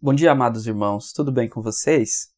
Bom dia, amados irmãos, tudo bem com vocês?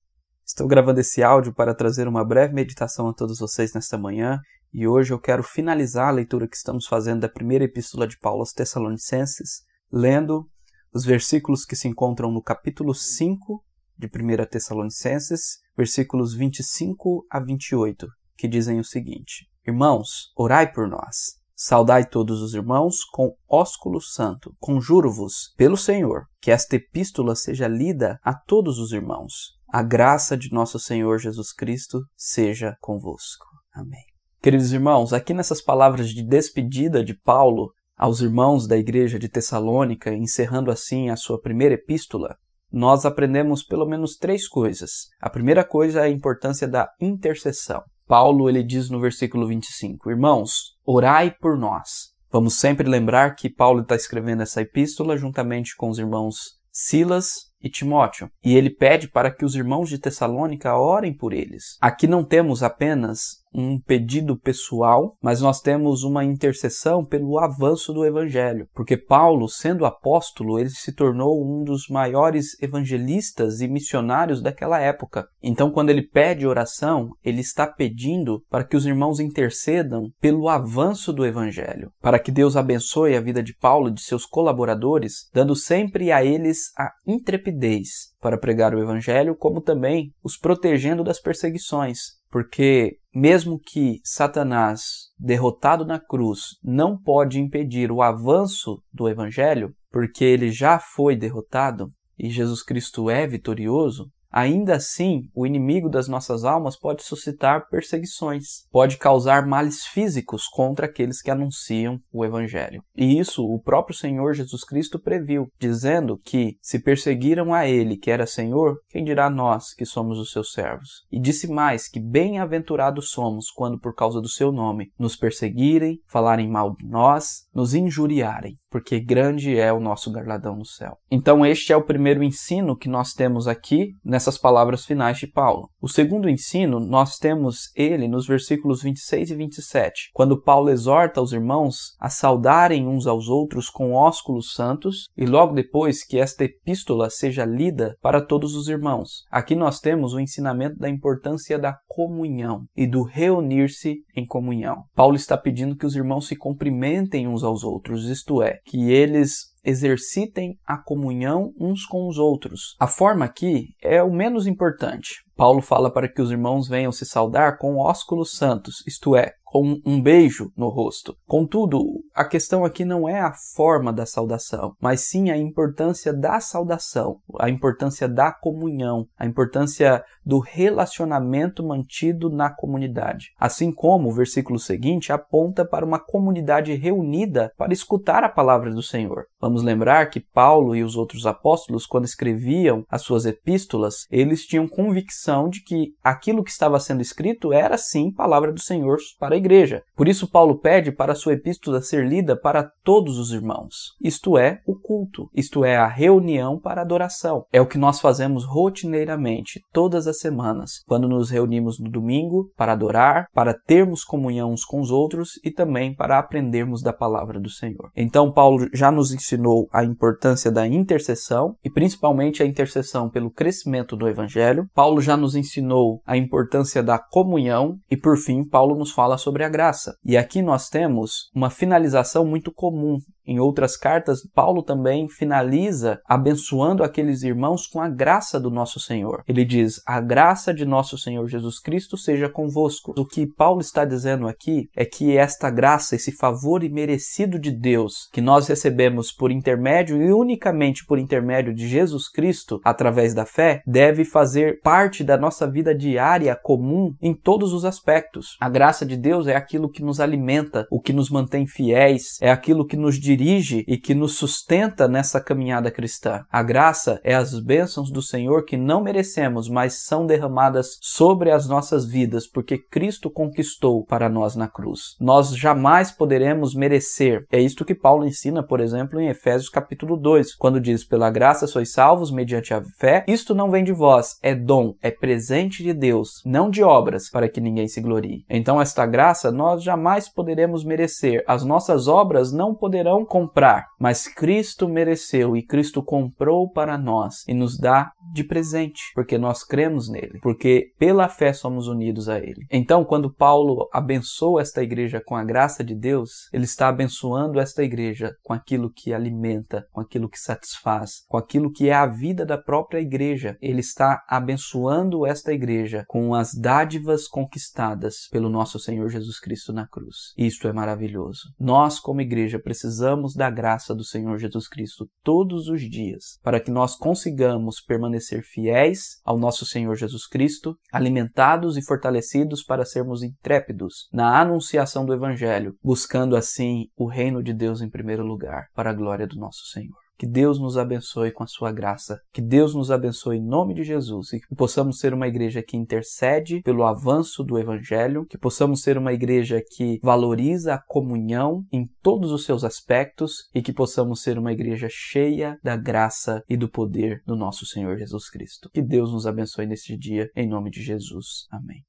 Estou gravando esse áudio para trazer uma breve meditação a todos vocês nesta manhã e hoje eu quero finalizar a leitura que estamos fazendo da primeira epístola de Paulo aos Tessalonicenses, lendo os versículos que se encontram no capítulo 5 de 1 Tessalonicenses, versículos 25 a 28, que dizem o seguinte: Irmãos, orai por nós. Saudai todos os irmãos com ósculo santo. Conjuro-vos, pelo Senhor, que esta epístola seja lida a todos os irmãos. A graça de nosso Senhor Jesus Cristo seja convosco. Amém. Queridos irmãos, aqui nessas palavras de despedida de Paulo aos irmãos da igreja de Tessalônica, encerrando assim a sua primeira epístola, nós aprendemos pelo menos três coisas. A primeira coisa é a importância da intercessão. Paulo ele diz no versículo 25: Irmãos, orai por nós. Vamos sempre lembrar que Paulo está escrevendo essa epístola juntamente com os irmãos Silas e Timóteo, e ele pede para que os irmãos de Tessalônica orem por eles. Aqui não temos apenas um pedido pessoal, mas nós temos uma intercessão pelo avanço do evangelho, porque Paulo, sendo apóstolo, ele se tornou um dos maiores evangelistas e missionários daquela época. Então, quando ele pede oração, ele está pedindo para que os irmãos intercedam pelo avanço do evangelho, para que Deus abençoe a vida de Paulo e de seus colaboradores, dando sempre a eles a intrepidez para pregar o Evangelho, como também os protegendo das perseguições. Porque, mesmo que Satanás, derrotado na cruz, não pode impedir o avanço do Evangelho, porque ele já foi derrotado e Jesus Cristo é vitorioso, Ainda assim, o inimigo das nossas almas pode suscitar perseguições, pode causar males físicos contra aqueles que anunciam o Evangelho. E isso o próprio Senhor Jesus Cristo previu, dizendo que se perseguiram a ele, que era Senhor, quem dirá nós que somos os seus servos? E disse mais que bem-aventurados somos quando por causa do seu nome nos perseguirem, falarem mal de nós, nos injuriarem, porque grande é o nosso galardão no céu. Então este é o primeiro ensino que nós temos aqui nessas palavras finais de Paulo. O segundo ensino, nós temos ele nos versículos 26 e 27, quando Paulo exorta os irmãos a saudarem uns aos outros com ósculos santos, e logo depois que esta epístola seja lida para todos os irmãos. Aqui nós temos o ensinamento da importância da comunhão e do reunir-se em comunhão. Paulo está pedindo que os irmãos se cumprimentem uns aos outros, isto é, que eles exercitem a comunhão uns com os outros. A forma aqui é o menos importante. Paulo fala para que os irmãos venham se saudar com ósculos santos, isto é, com um beijo no rosto. Contudo, a questão aqui não é a forma da saudação, mas sim a importância da saudação, a importância da comunhão, a importância do relacionamento mantido na comunidade. Assim como o versículo seguinte aponta para uma comunidade reunida para escutar a palavra do Senhor. Vamos lembrar que Paulo e os outros apóstolos, quando escreviam as suas epístolas, eles tinham convicção de que aquilo que estava sendo escrito era sim palavra do Senhor para igreja. Por isso, Paulo pede para a sua epístola ser lida para todos os irmãos. Isto é, o culto. Isto é, a reunião para adoração. É o que nós fazemos rotineiramente, todas as semanas, quando nos reunimos no domingo para adorar, para termos comunhão uns com os outros e também para aprendermos da palavra do Senhor. Então, Paulo já nos ensinou a importância da intercessão e principalmente a intercessão pelo crescimento do evangelho. Paulo já nos ensinou a importância da comunhão e, por fim, Paulo nos fala sobre a graça. E aqui nós temos uma finalização muito comum em outras cartas, Paulo também finaliza abençoando aqueles irmãos com a graça do nosso Senhor. Ele diz: A graça de nosso Senhor Jesus Cristo seja convosco. O que Paulo está dizendo aqui é que esta graça, esse favor imerecido de Deus que nós recebemos por intermédio e unicamente por intermédio de Jesus Cristo através da fé, deve fazer parte da nossa vida diária comum em todos os aspectos. A graça de Deus é aquilo que nos alimenta, o que nos mantém fiéis, é aquilo que nos dirige dirige e que nos sustenta nessa caminhada cristã. A graça é as bênçãos do Senhor que não merecemos, mas são derramadas sobre as nossas vidas, porque Cristo conquistou para nós na cruz. Nós jamais poderemos merecer. É isto que Paulo ensina, por exemplo, em Efésios capítulo 2, quando diz: "Pela graça sois salvos mediante a fé. Isto não vem de vós, é dom, é presente de Deus, não de obras, para que ninguém se glorie." Então esta graça nós jamais poderemos merecer. As nossas obras não poderão não comprar, mas Cristo mereceu e Cristo comprou para nós e nos dá de presente, porque nós cremos nele, porque pela fé somos unidos a ele. Então, quando Paulo abençoa esta igreja com a graça de Deus, ele está abençoando esta igreja com aquilo que alimenta, com aquilo que satisfaz, com aquilo que é a vida da própria igreja. Ele está abençoando esta igreja com as dádivas conquistadas pelo nosso Senhor Jesus Cristo na cruz. Isto é maravilhoso. Nós, como igreja, precisamos da graça do Senhor Jesus Cristo todos os dias para que nós consigamos permanecer fiéis ao nosso Senhor Jesus Cristo, alimentados e fortalecidos para sermos intrépidos na anunciação do Evangelho, buscando assim o reino de Deus em primeiro lugar, para a glória do nosso Senhor. Que Deus nos abençoe com a sua graça. Que Deus nos abençoe em nome de Jesus e que possamos ser uma igreja que intercede pelo avanço do evangelho, que possamos ser uma igreja que valoriza a comunhão em todos os seus aspectos e que possamos ser uma igreja cheia da graça e do poder do nosso Senhor Jesus Cristo. Que Deus nos abençoe neste dia em nome de Jesus. Amém.